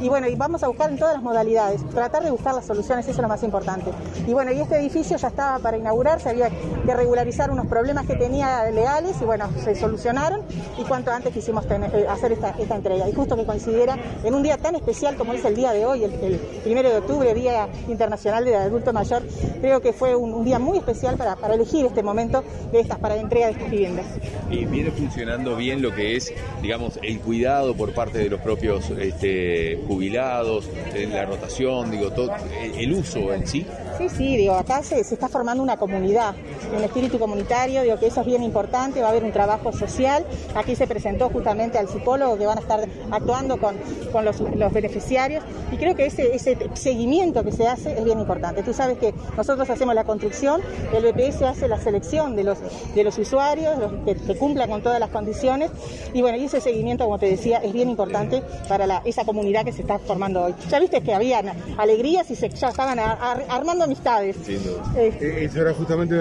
y bueno, y vamos a buscar en todas las modalidades, tratar de buscar las soluciones, eso es lo más importante. Y bueno, y este edificio ya estaba para inaugurarse, había que regularizar unos problemas que tenía legales y bueno, se solucionaron y cuanto antes quisimos eh, hacer esta, entrega. Y justo que coincidiera en un día tan especial como es el día de hoy, el, el primero de octubre, Día Internacional del Adulto Mayor, creo que fue un, día muy especial para, para, elegir este momento de estas, para la entrega de estas viviendas. Y viene funcionando bien lo que es, digamos, el cuidado por parte de los propios este, jubilados, la rotación, digo, todo, el uso en sí. Sí, sí, digo, acá se, se, está formando una comunidad, un espíritu comunitario, digo que eso es bien importante, va a haber un trabajo social. Aquí se presentó justamente al psicólogo que van a estar actuando con, con los, los, beneficiarios y creo que ese, ese seguimiento que se hace es bien importante. Tú sabes que nosotros hacemos la construcción, el BPS hace la selección de los, de los usuarios, los que, cumplan con todas las condiciones y bueno, y ese seguimiento, como te decía, es bien importante para esa comunidad que se está formando hoy. Ya viste que habían alegrías y se, ya estaban a, a, armando amistades. Eh, eso era justamente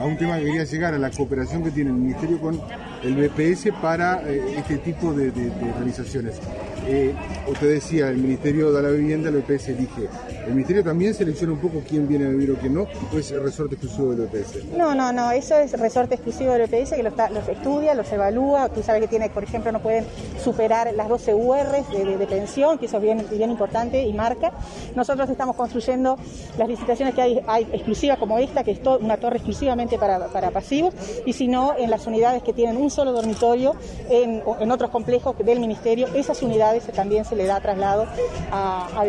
a un tema que quería llegar, a la cooperación que tiene el Ministerio con el BPS para eh, este tipo de, de, de organizaciones. Eh, usted decía, el Ministerio da la vivienda, el BPS elige. ¿El Ministerio también selecciona un poco quién viene a vivir o quién no? ¿O es resorte exclusivo del BPS? No, no, no, eso es resorte exclusivo del BPS que los, estudia, los evalúa. Tú sabes que tiene, por ejemplo, no pueden superar las 12 URs de, pensión, que eso es bien, importante y marca. Nosotros estamos construyendo las licitaciones que hay, hay exclusivas como esta, que es una torre exclusivamente para, pasivos, y si no, en las unidades que tienen un solo dormitorio en, otros complejos del Ministerio, esas unidades también se le da traslado a, a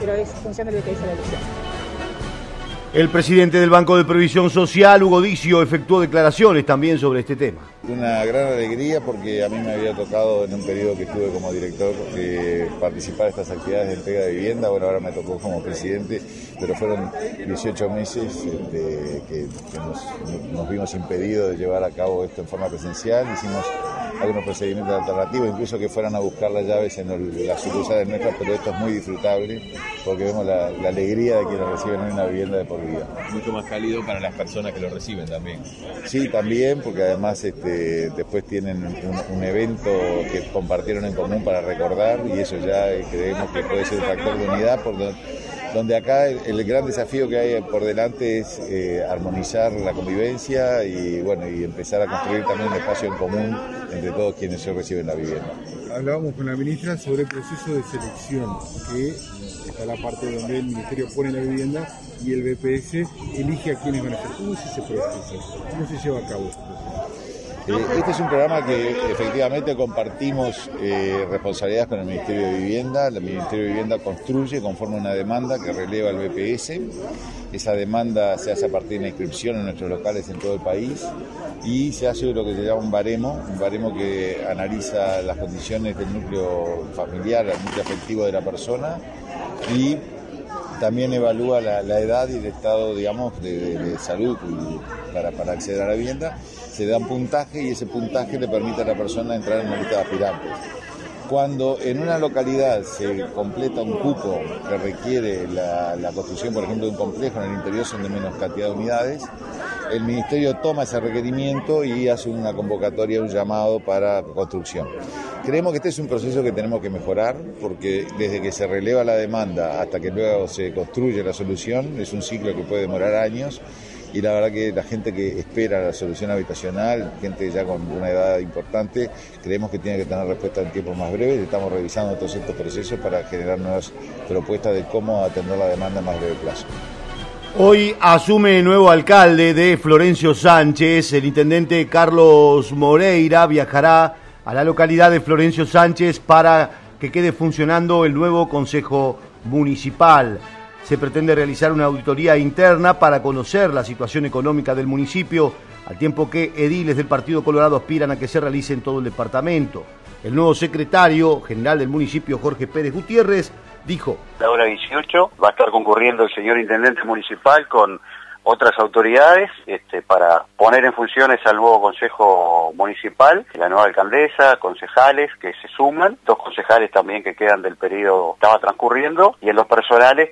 pero es función del BPS la elección. El presidente del Banco de Previsión Social, Hugo Dicio, efectuó declaraciones también sobre este tema. Una gran alegría porque a mí me había tocado en un periodo que estuve como director eh, participar de estas actividades de entrega de vivienda, bueno, ahora me tocó como presidente, pero fueron 18 meses este, que, que nos, nos, vimos impedidos de llevar a cabo esto en forma presencial, hicimos algunos procedimientos alternativos, incluso que fueran a buscar las llaves en el, las sucursales nuestras, pero esto es muy disfrutable porque vemos la, la alegría de quienes reciben una vivienda de por vida. Mucho más cálido para las personas que lo reciben también. Sí, también, porque además este, después tienen un, evento que compartieron en común para recordar y eso ya creemos que puede ser un factor de unidad por donde, acá el, gran desafío que hay por delante es eh, armonizar la convivencia y bueno y empezar a construir también un espacio en común entre todos quienes se reciben la vivienda. Hablábamos con la ministra sobre el proceso de selección, que está la parte donde el ministerio pone la vivienda y el BPS elige a quienes van a hacer. ¿Cómo es ese proceso? ¿Cómo se lleva a cabo este proceso? Eh, este es un programa que efectivamente compartimos eh, responsabilidades con el Ministerio de Vivienda. El Ministerio de Vivienda construye conforme una demanda que releva el BPS. Esa demanda se hace a partir de una inscripción en nuestros locales en todo el país y se hace lo que se llama un baremo, un baremo que analiza las condiciones del núcleo familiar, el núcleo afectivo de la persona y también evalúa la, la, edad y el estado, digamos, de, salud para, acceder a la vivienda. Se da un puntaje y ese puntaje le permite a la persona entrar en una lista de aspirantes. Cuando en una localidad se completa un cupo que requiere la, la, construcción, por ejemplo, de un complejo, en el interior son de menos cantidad de unidades, el Ministerio toma ese requerimiento y hace una convocatoria, un llamado para construcción. Creemos que este es un proceso que tenemos que mejorar porque desde que se releva la demanda hasta que luego se construye la solución es un ciclo que puede demorar años y la verdad que la gente que espera la solución habitacional, gente ya con una edad importante, creemos que tiene que tener respuesta en tiempos más breves. Estamos revisando todos estos procesos para generar nuevas propuestas de cómo atender la demanda en más breve plazo. Hoy asume nuevo alcalde de Florencio Sánchez. El intendente Carlos Moreira viajará a la localidad de Florencio Sánchez para que quede funcionando el nuevo Consejo Municipal se pretende realizar una auditoría interna para conocer la situación económica del municipio, al tiempo que ediles del Partido Colorado aspiran a que se realice en todo el departamento. El nuevo secretario general del municipio, Jorge Pérez Gutiérrez, dijo. La hora 18 va a estar concurriendo el señor intendente municipal con otras autoridades este, para poner en funciones al nuevo Consejo Municipal, la nueva alcaldesa, concejales que se suman, dos concejales también que quedan del periodo que estaba transcurriendo, y en los personales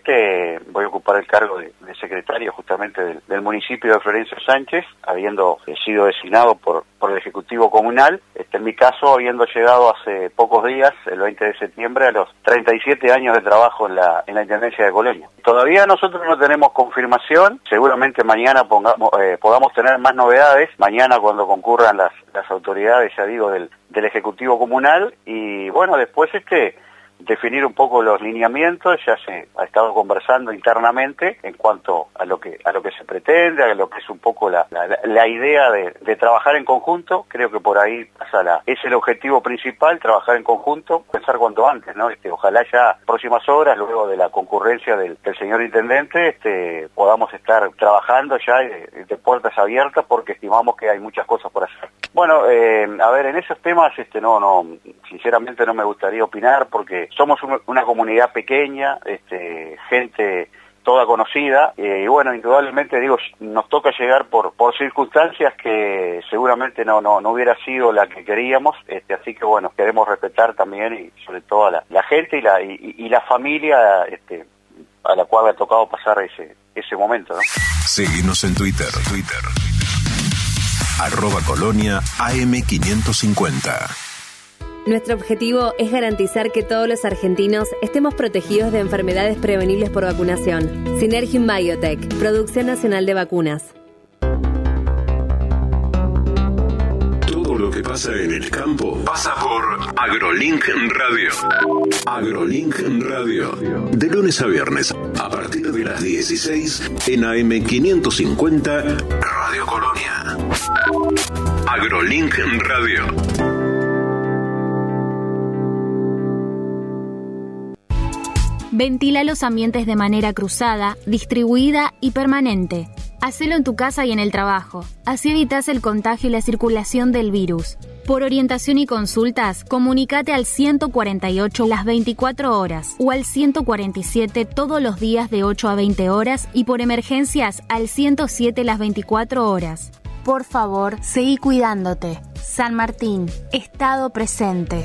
voy a ocupar el cargo de, secretario justamente del, municipio de Florencio Sánchez, habiendo sido designado por, por el Ejecutivo Comunal, este, en mi caso habiendo llegado hace pocos días, el 20 de septiembre, a los 37 años de trabajo en la, en la Intendencia de Colonia. Todavía nosotros no tenemos confirmación, seguramente mañana pongamos, eh, podamos tener más novedades, mañana cuando concurran las, las autoridades, ya digo, del, del Ejecutivo Comunal, y bueno, después este definir un poco los lineamientos, ya se ha estado conversando internamente en cuanto a lo que a lo que se pretende, a lo que es un poco la, la, idea de, trabajar en conjunto, creo que por ahí pasa es el objetivo principal, trabajar en conjunto, pensar cuanto antes, ¿no? Este, ojalá ya próximas horas, luego de la concurrencia del, del señor intendente, este, podamos estar trabajando ya de, de, puertas abiertas porque estimamos que hay muchas cosas por hacer. Bueno, eh, a ver, en esos temas, este, no, no, sinceramente no me gustaría opinar porque somos una comunidad pequeña, este, gente toda conocida eh, y bueno, indudablemente digo, nos toca llegar por circunstancias que seguramente no no no hubiera sido la que queríamos, este, así que bueno, queremos respetar también y sobre todo a la, gente y la y, la familia este, a la cual ha tocado pasar ese ese momento, ¿no? Seguimos en Twitter, Twitter. Arroba Colonia AM550. Nuestro objetivo es garantizar que todos los argentinos estemos protegidos de enfermedades prevenibles por vacunación. Synergium Biotech, Producción Nacional de Vacunas. Todo lo que pasa en el campo pasa por AgroLink Radio. AgroLink Radio. De lunes a viernes, a partir de las 16 en AM550 Radio Colonia. AgroLink Radio. Ventila los ambientes de manera cruzada, distribuida y permanente. Hacelo en tu casa y en el trabajo. Así evitas el contagio y la circulación del virus. Por orientación y consultas, comunícate al 148 las 24 horas o al 147 todos los días de 8 a 20 horas y por emergencias al 107 las 24 horas. Por favor, seguí cuidándote. San Martín, Estado presente.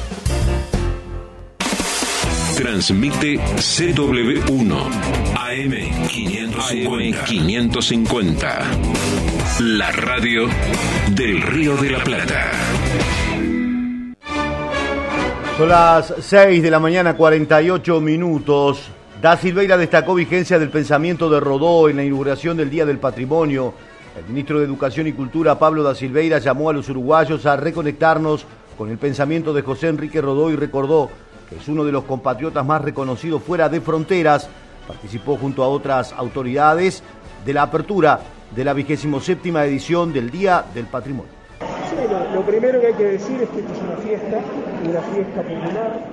Transmite CW1 AM550. La radio del Río de la Plata. Son las 6 de la mañana, 48 minutos. Da Silveira destacó vigencia del pensamiento de Rodó en la inauguración del Día del Patrimonio. El ministro de Educación y Cultura, Pablo da Silveira, llamó a los uruguayos a reconectarnos con el pensamiento de José Enrique Rodó y recordó es uno de los compatriotas más reconocidos fuera de fronteras. Participó junto a otras autoridades de la apertura de la vigésimo séptima edición del Día del Patrimonio. Lo, primero que hay que decir es que esta es una fiesta, una fiesta popular,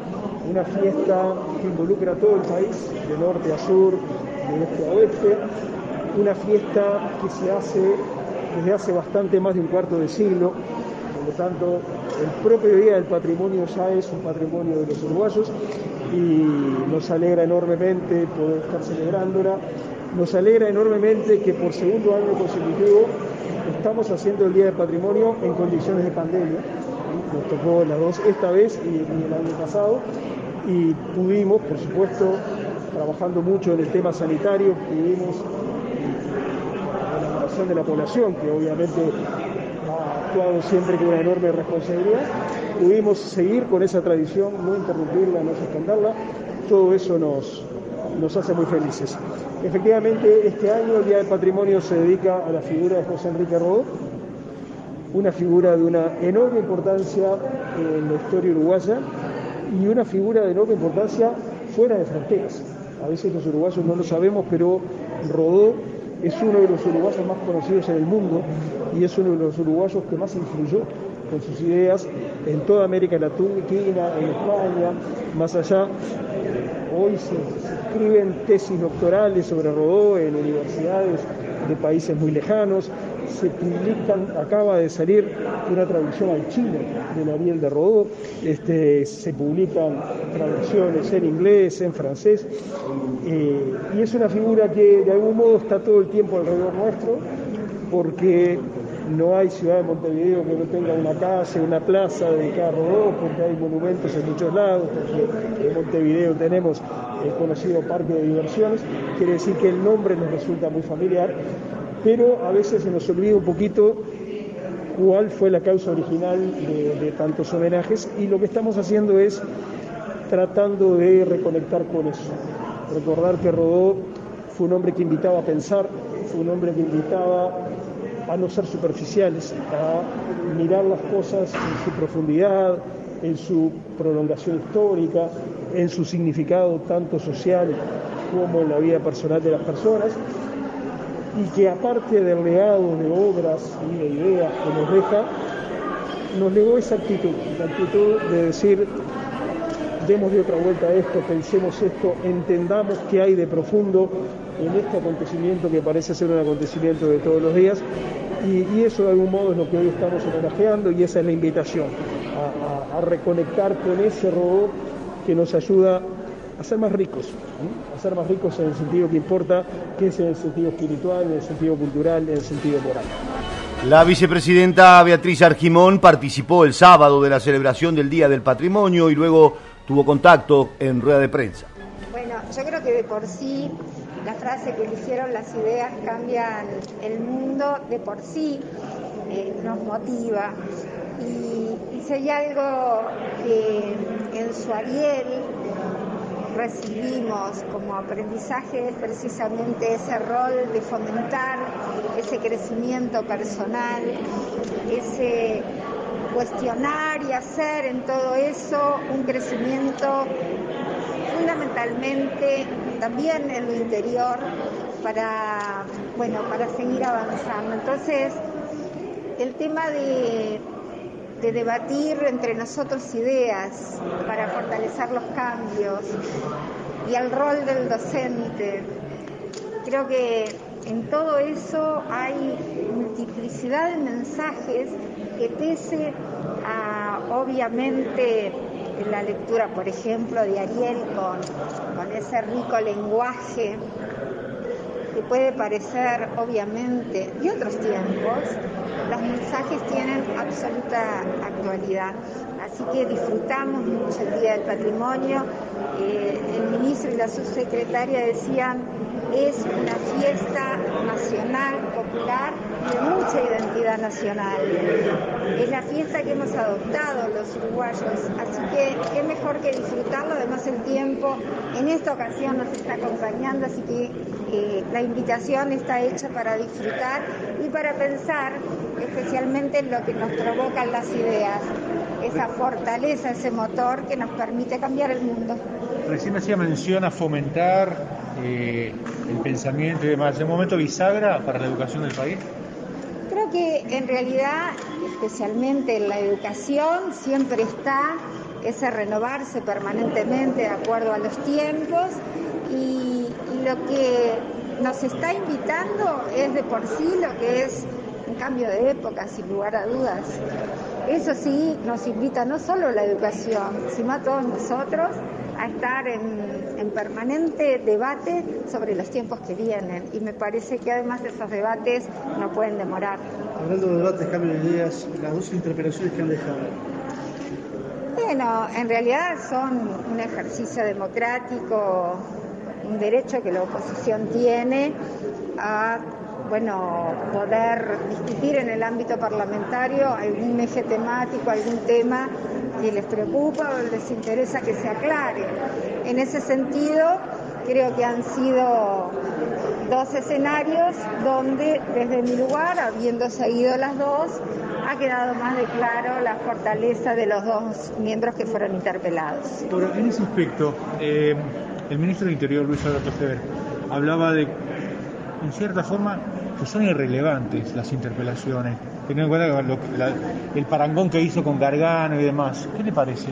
una fiesta que involucra a todo el país, de norte a sur, de este a oeste, una fiesta que se hace desde hace bastante más de un cuarto de siglo, por tanto el propio Día del Patrimonio ya es un patrimonio de los uruguayos y nos alegra enormemente poder estar celebrándola. Nos alegra enormemente que por segundo año consecutivo estamos haciendo el Día del Patrimonio en condiciones de pandemia. Nos tocó las dos esta vez y, el año pasado y pudimos, por supuesto, trabajando mucho en el tema sanitario, pudimos elaboración de la población, que obviamente actuado siempre con una enorme responsabilidad. Pudimos seguir con esa tradición, no interrumpirla, no suspenderla. Todo eso nos, nos hace muy felices. Efectivamente, este año el Día del Patrimonio se dedica a la figura de José Enrique Rodó, una figura de una enorme importancia en la historia uruguaya y una figura de enorme importancia fuera de fronteras. A veces los uruguayos no lo sabemos, pero Rodó es uno de los uruguayos más conocidos en el mundo y es uno de los uruguayos que más influyó con sus ideas en toda América Latina, en España, más allá. Hoy se, escriben tesis doctorales sobre Rodó en universidades de países muy lejanos, se publican, acaba de salir una traducción al chino de Ariel de Rodó, este, se publican traducciones en inglés, en francés, eh, y es una figura que de algún modo está todo el tiempo alrededor nuestro, porque no hay ciudad de Montevideo que no tenga una calle, una plaza dedicada a Rodó, porque hay monumentos en muchos lados, porque en Montevideo tenemos el conocido parque de diversiones, quiere decir que el nombre nos resulta muy familiar, pero a veces se nos olvida un poquito cuál fue la causa original de, tantos homenajes y lo que estamos haciendo es tratando de reconectar con eso, recordar que Rodó fue un hombre que invitaba a pensar, fue un hombre que invitaba a no ser superficiales, a mirar las cosas en su profundidad, en su prolongación histórica, en su significado tanto social como en la vida personal de las personas, y que aparte del legado de obras y de ideas que nos deja, nos legó esa actitud, la actitud de decir, demos de otra vuelta a esto, pensemos esto, entendamos qué hay de profundo en este acontecimiento que parece ser un acontecimiento de todos los días. Y, eso de algún modo es lo que hoy estamos homenajeando y esa es la invitación, a, reconectar con ese robot que nos ayuda a ser más ricos, a ser más ricos en el sentido que importa, que es en el sentido espiritual, en el sentido cultural, en el sentido moral. La vicepresidenta Beatriz Argimón participó el sábado de la celebración del Día del Patrimonio y luego tuvo contacto en rueda de prensa. Bueno, yo creo que de por sí la frase que hicieron las ideas cambian el mundo de por sí eh, nos motiva. Y, si hay algo que en su Ariel recibimos como aprendizaje precisamente ese rol de fomentar ese crecimiento personal, ese cuestionar y hacer en todo eso un crecimiento fundamentalmente también en lo interior para, bueno, para seguir avanzando. Entonces, el tema de, de debatir entre nosotros ideas para fortalecer los cambios y el rol del docente, creo que en todo eso hay multiplicidad de mensajes que pese a obviamente la lectura, por ejemplo, de Ariel con, con ese rico lenguaje puede parecer obviamente de otros tiempos, los mensajes tienen absoluta actualidad. Así que disfrutamos mucho el Día del Patrimonio. Eh, el ministro y la subsecretaria decían es una fiesta nacional, popular de mucha identidad nacional. Es la fiesta que hemos adoptado los uruguayos, así que qué mejor que disfrutarlo, además el tiempo en esta ocasión nos está acompañando, así que eh, la invitación está hecha para disfrutar y para pensar especialmente en lo que nos provocan las ideas, esa fortaleza, ese motor que nos permite cambiar el mundo. Recién hacía mención a fomentar eh, el pensamiento y demás. ¿Es un momento bisagra para la educación del país? Que en realidad, especialmente en la educación, siempre está ese renovarse permanentemente de acuerdo a los tiempos y, lo que nos está invitando es de por sí lo que es un cambio de época, sin lugar a dudas. Eso sí nos invita no solo a la educación, sino a todos nosotros a estar en, permanente debate sobre los tiempos que vienen y me parece que además de esos debates no pueden demorar. Hablando de debates, cambio de ideas, las dos interpelaciones que han dejado. Bueno, en realidad son un ejercicio democrático, un derecho que la oposición tiene a bueno, poder discutir en el ámbito parlamentario algún eje temático, algún tema que les preocupa o les interesa que se aclare. En ese sentido, creo que han sido dos escenarios donde desde mi lugar, habiendo seguido las dos, ha quedado más de claro la fortaleza de los dos miembros que fueron interpelados. Pero en ese aspecto, eh, el ministro del Interior, Luis Alberto Feber, hablaba de, en cierta forma, que son irrelevantes las interpelaciones, teniendo en cuenta el parangón que hizo con Gargano y demás. ¿Qué le parece?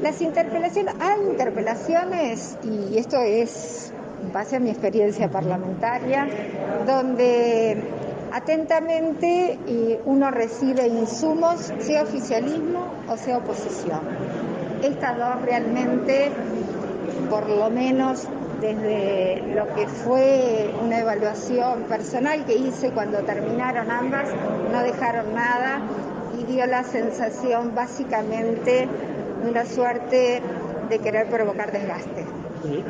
Las interpelaciones, hay interpelaciones, y esto es base a mi experiencia parlamentaria, donde atentamente eh, uno recibe insumos, sea oficialismo o sea oposición. Estas dos realmente, por lo menos desde lo que fue una evaluación personal que hice cuando terminaron ambas, no dejaron nada y dio la sensación básicamente de una suerte de querer provocar desgaste. Eh,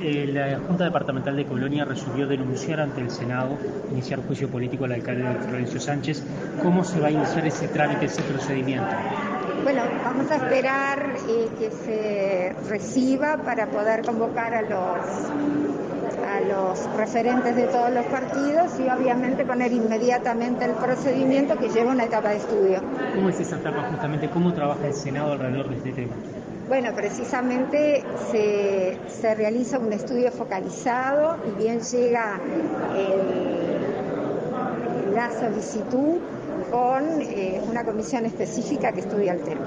eh, la Junta Departamental de Colonia resolvió denunciar ante el Senado, iniciar juicio político al alcalde Florencio Sánchez. ¿Cómo se va a iniciar ese trámite, ese procedimiento? Bueno, vamos a esperar eh, que se reciba para poder convocar a los a los referentes de todos los partidos y obviamente poner inmediatamente el procedimiento que lleva una etapa de estudio. ¿Cómo es esa etapa justamente? ¿Cómo trabaja el Senado alrededor de este tema? Bueno, precisamente se, se realiza un estudio focalizado y bien llega el- la solicitud con eh, una comisión específica que estudia el tema.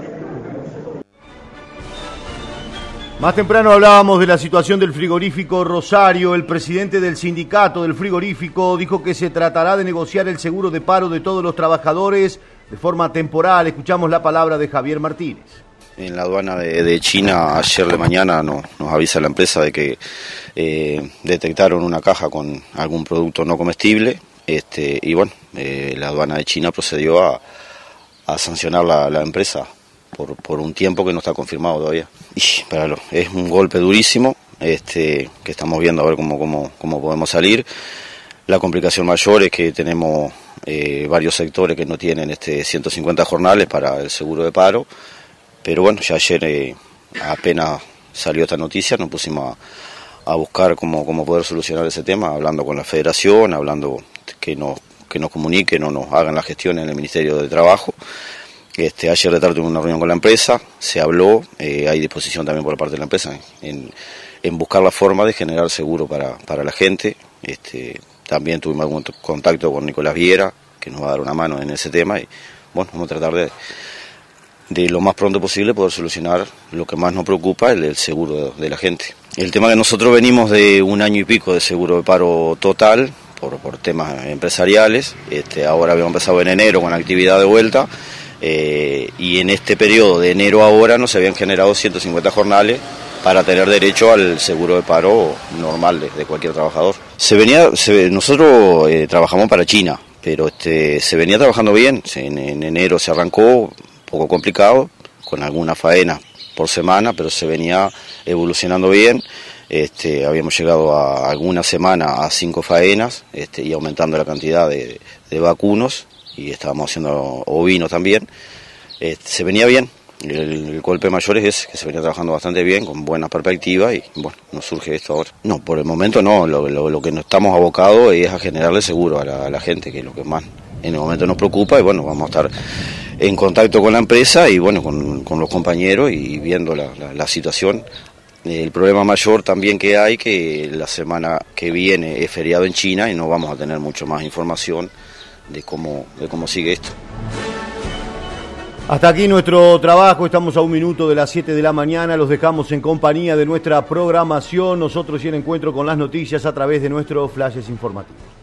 Más temprano hablábamos de la situación del frigorífico Rosario. El presidente del sindicato del frigorífico dijo que se tratará de negociar el seguro de paro de todos los trabajadores de forma temporal. Escuchamos la palabra de Javier Martínez. En la aduana de, China, ayer de mañana, no- nos avisa la empresa de que eh, detectaron una caja con algún producto no comestible. Este, y bueno, eh, la aduana de China procedió a, sancionar la empresa por, por un tiempo que no está confirmado todavía. Es un golpe durísimo este, que estamos viendo a ver cómo, podemos salir. La complicación mayor es que tenemos eh, varios sectores que no tienen este 150 jornales para el seguro de paro. Pero bueno, ya ayer eh, apenas salió esta noticia, nos pusimos a, buscar cómo, cómo poder solucionar ese tema, hablando con la federación, hablando que nos, que nos comuniquen o nos hagan la gestión en el Ministerio de Trabajo. Este, ayer de tarde tuve una reunión con la empresa, se habló, eh, hay disposición también por parte de la empresa en, buscar la forma de generar seguro para, para la gente. Este, también tuvimos algún contacto con Nicolás Viera, que nos va a dar una mano en ese tema y bueno, vamos a tratar de, de lo más pronto posible poder solucionar lo que más nos preocupa, el, seguro de, de la gente. El tema que nosotros venimos de un año y pico de seguro de paro total por, por temas empresariales, este, ahora habíamos empezado en enero con actividad de vuelta eh, y en este periodo de enero a ahora nos habían generado 150 jornales para tener derecho al seguro de paro normal de, cualquier trabajador. Se venía, se- nosotros eh, trabajamos para China, pero este, se venía trabajando bien. Se- En, en enero se arrancó, poco complicado, con alguna faena por semana, pero se venía evolucionando bien. Este, habíamos llegado a alguna semana a cinco faenas este, y aumentando la cantidad de, de vacunos y estábamos haciendo ovinos también. Este, se venía bien. El, golpe mayor es que se venía trabajando bastante bien, con buena perspectiva y bueno, nos surge esto ahora. No, por el momento no, lo, lo- lo que nos estamos abocados es a generarle seguro a la, a la gente, que es lo que más en el momento nos preocupa y bueno, vamos a estar en contacto con la empresa y bueno, con, con los compañeros y viendo la, la- la situación. El problema mayor también que hay, que la semana que viene es feriado en China y no vamos a tener mucho más información de cómo, de cómo sigue esto. Hasta aquí nuestro trabajo, estamos a un minuto de las 7 de la mañana, los dejamos en compañía de nuestra programación, nosotros y el encuentro con las noticias a través de nuestros flashes informativos.